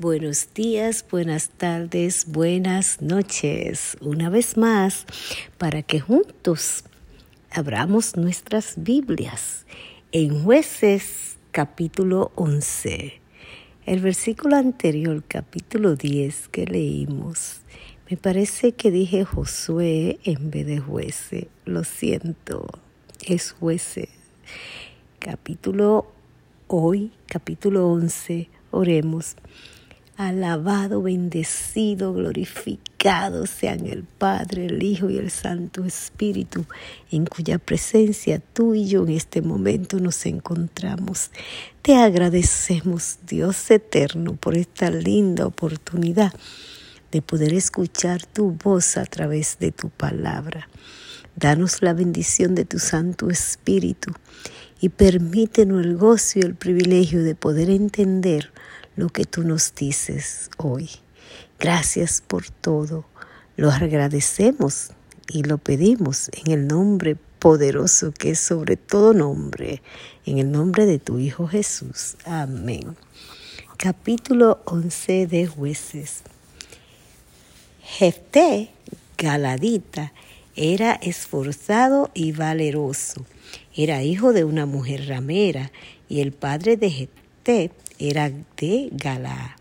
Buenos días, buenas tardes, buenas noches. Una vez más, para que juntos abramos nuestras Biblias en jueces capítulo 11. El versículo anterior, capítulo 10 que leímos, me parece que dije Josué en vez de jueces. Lo siento, es jueces. Capítulo hoy, capítulo 11, oremos. Alabado, bendecido, glorificado sean el Padre, el Hijo y el Santo Espíritu, en cuya presencia tú y yo en este momento nos encontramos. Te agradecemos, Dios eterno, por esta linda oportunidad de poder escuchar tu voz a través de tu palabra. Danos la bendición de tu Santo Espíritu y permítenos el gozo y el privilegio de poder entender lo que tú nos dices hoy. Gracias por todo. Lo agradecemos y lo pedimos en el nombre poderoso que es sobre todo nombre, en el nombre de tu Hijo Jesús. Amén. Capítulo 11 de jueces. Jefté, Galadita, era esforzado y valeroso. Era hijo de una mujer ramera y el padre de Jefté era de Galaad.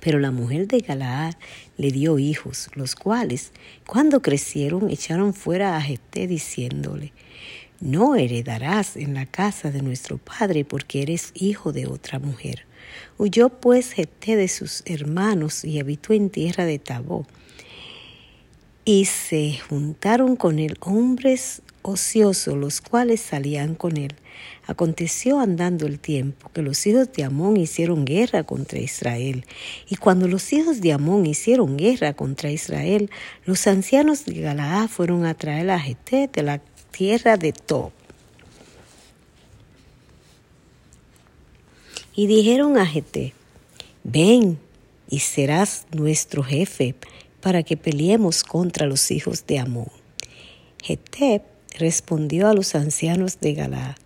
Pero la mujer de Galaad le dio hijos, los cuales, cuando crecieron, echaron fuera a Jefté diciéndole, no heredarás en la casa de nuestro padre porque eres hijo de otra mujer. Huyó pues Jefté de sus hermanos y habitó en tierra de Tabó. Y se juntaron con él hombres ociosos, los cuales salían con él. Aconteció andando el tiempo que los hijos de Amón hicieron guerra contra Israel. Y cuando los hijos de Amón hicieron guerra contra Israel, los ancianos de Galaad fueron a traer a Jeté de la tierra de Tob. Y dijeron a Jeté, ven y serás nuestro jefe para que peleemos contra los hijos de Amón. Jeté respondió a los ancianos de Galaad,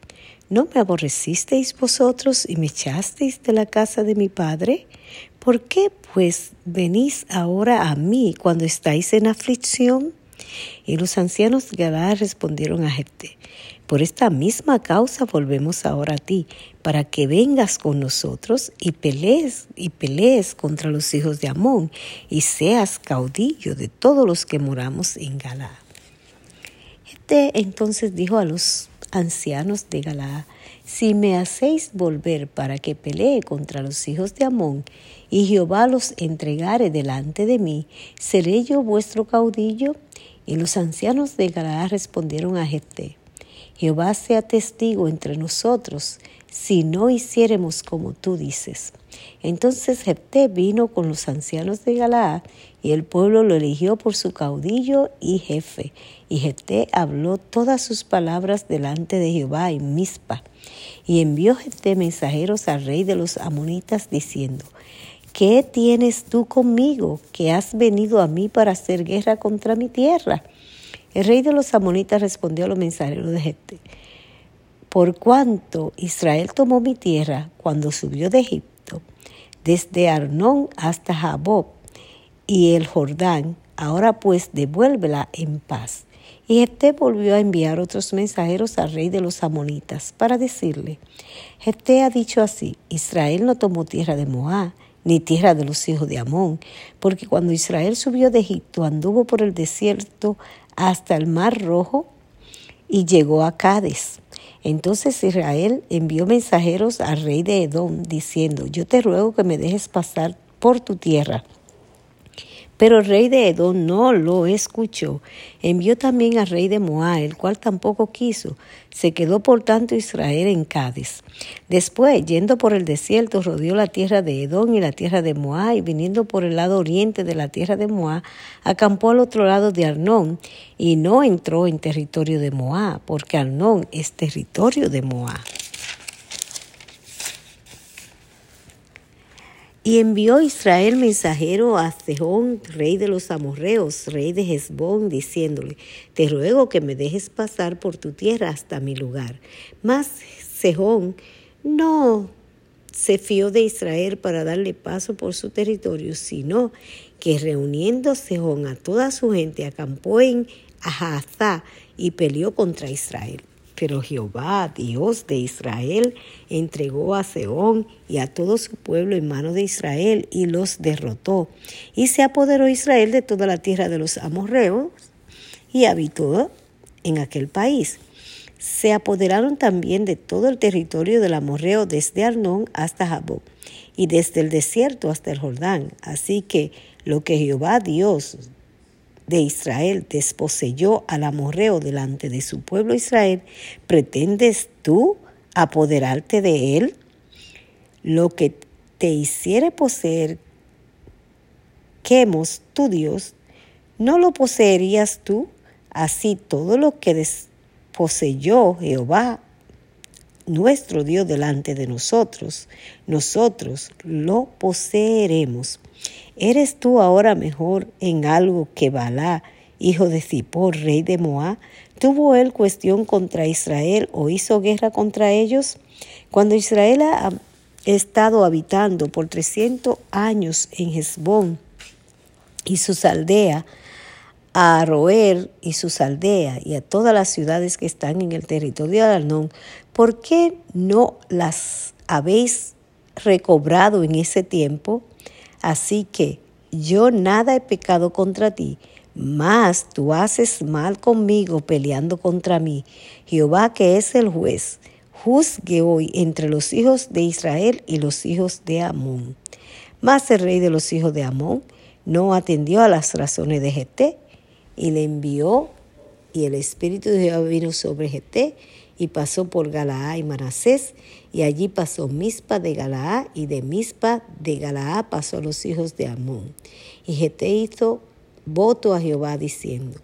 ¿no me aborrecisteis vosotros y me echasteis de la casa de mi padre? ¿Por qué pues venís ahora a mí cuando estáis en aflicción? Y los ancianos de Galaad respondieron a Jefté, por esta misma causa volvemos ahora a ti, para que vengas con nosotros y pelees y pelees contra los hijos de Amón y seas caudillo de todos los que moramos en Galaad. Entonces dijo a los ancianos de Galaad, si me hacéis volver para que pelee contra los hijos de Amón, y Jehová los entregare delante de mí, ¿seré yo vuestro caudillo? Y los ancianos de Galaad respondieron a Jefté, Jehová sea testigo entre nosotros, si no hiciéremos como tú dices. Entonces Jefté vino con los ancianos de Galaad, y el pueblo lo eligió por su caudillo y jefe. Y Jefté habló todas sus palabras delante de Jehová en Mizpa. Y envió Jefté mensajeros al rey de los amonitas, diciendo, ¿Qué tienes tú conmigo que has venido a mí para hacer guerra contra mi tierra? El rey de los amonitas respondió a los mensajeros de Jefté, por cuanto Israel tomó mi tierra cuando subió de Egipto, desde Arnón hasta Jabob y el Jordán, ahora pues devuélvela en paz. Y Jefté volvió a enviar otros mensajeros al rey de los amonitas para decirle, Jefté ha dicho así, Israel no tomó tierra de Moab, ni tierra de los hijos de Amón, porque cuando Israel subió de Egipto anduvo por el desierto hasta el mar rojo y llegó a Cádiz. Entonces Israel envió mensajeros al rey de Edom diciendo, yo te ruego que me dejes pasar por tu tierra. Pero el rey de Edom no lo escuchó. Envió también al rey de Moab, el cual tampoco quiso. Se quedó por tanto Israel en Cádiz. Después, yendo por el desierto, rodeó la tierra de Edom y la tierra de Moab, y viniendo por el lado oriente de la tierra de Moab, acampó al otro lado de Arnón, y no entró en territorio de Moab, porque Arnón es territorio de Moab. Y envió Israel mensajero a Sejón, rey de los amorreos, rey de Hezbón, diciéndole, te ruego que me dejes pasar por tu tierra hasta mi lugar. Mas Sejón no se fió de Israel para darle paso por su territorio, sino que reuniéndose con a toda su gente acampó en Ahazá y peleó contra Israel. Pero Jehová, Dios de Israel, entregó a Seón y a todo su pueblo en mano de Israel y los derrotó. Y se apoderó Israel de toda la tierra de los amorreos y habitó en aquel país. Se apoderaron también de todo el territorio del amorreo desde Arnón hasta Jaboc y desde el desierto hasta el Jordán. Así que lo que Jehová Dios de Israel desposeyó al amorreo delante de su pueblo Israel, ¿pretendes tú apoderarte de él? Lo que te hiciere poseer Quemos, tu Dios, ¿no lo poseerías tú? Así todo lo que desposeyó Jehová, nuestro Dios, delante de nosotros, nosotros lo poseeremos. ¿Eres tú ahora mejor en algo que Balá, hijo de Zippor, rey de Moab? ¿Tuvo él cuestión contra Israel o hizo guerra contra ellos? Cuando Israel ha estado habitando por trescientos años en Hezbón y sus aldeas, a Aroer y sus aldeas y a todas las ciudades que están en el territorio de Arnón, ¿por qué no las habéis recobrado en ese tiempo? Así que yo nada he pecado contra ti, mas tú haces mal conmigo peleando contra mí. Jehová que es el juez, juzgue hoy entre los hijos de Israel y los hijos de Amón. Mas el rey de los hijos de Amón no atendió a las razones de Geté y le envió, y el espíritu de Jehová vino sobre Geté y pasó por Galaá y Manasés, y allí pasó Mispa de Galaá, y de Mispa de Galaá pasó a los hijos de Amón. Y Jeté hizo voto a Jehová diciendo,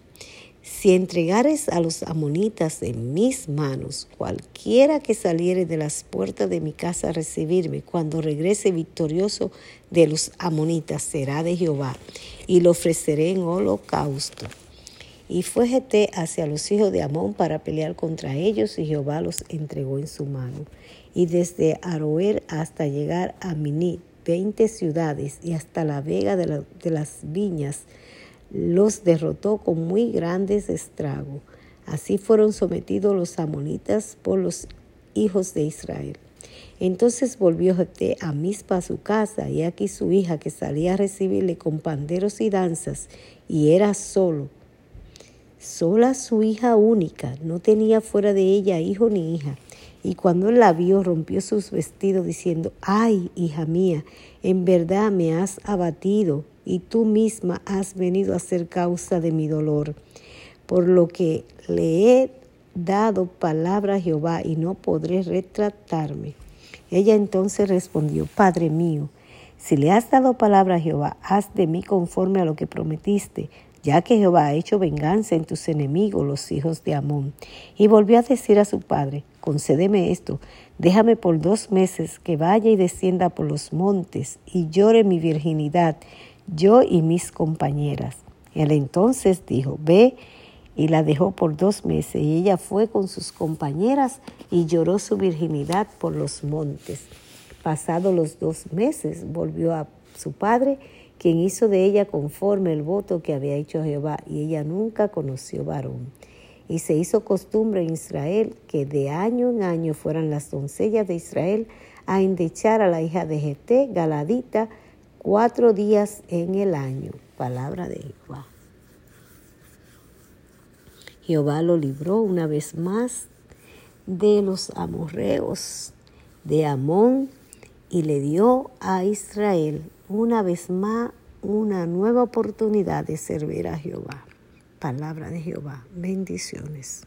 si entregares a los amonitas en mis manos, cualquiera que saliere de las puertas de mi casa a recibirme, cuando regrese victorioso de los amonitas, será de Jehová, y lo ofreceré en holocausto. Y fue Geté hacia los hijos de Amón para pelear contra ellos, y Jehová los entregó en su mano. Y desde Aroer hasta llegar a Miní, veinte ciudades, y hasta la vega de, las viñas, los derrotó con muy grandes estragos. Así fueron sometidos los amonitas por los hijos de Israel. Entonces volvió Jeté a Mispa a su casa, y aquí su hija que salía a recibirle con panderos y danzas, y era solo sola su hija única, no tenía fuera de ella hijo ni hija. Y cuando la vio, rompió sus vestidos diciendo, ay, hija mía, en verdad me has abatido y tú misma has venido a ser causa de mi dolor. Por lo que le he dado palabra a Jehová y no podré retratarme. Ella entonces respondió, Padre mío, si le has dado palabra a Jehová, haz de mí conforme a lo que prometiste ya que Jehová ha hecho venganza en tus enemigos, los hijos de Amón. Y volvió a decir a su padre, concédeme esto, déjame por dos meses que vaya y descienda por los montes y llore mi virginidad, yo y mis compañeras. Él entonces dijo, ve, y la dejó por dos meses, y ella fue con sus compañeras y lloró su virginidad por los montes. Pasados los dos meses, volvió a su padre, quien hizo de ella conforme el voto que había hecho Jehová, y ella nunca conoció varón. Y se hizo costumbre en Israel que de año en año fueran las doncellas de Israel a endechar a la hija de Jeté, Galadita, cuatro días en el año. Palabra de Jehová. Jehová lo libró una vez más de los amorreos de Amón y le dio a Israel una vez más una nueva oportunidad de servir a Jehová. Palabra de Jehová. Bendiciones.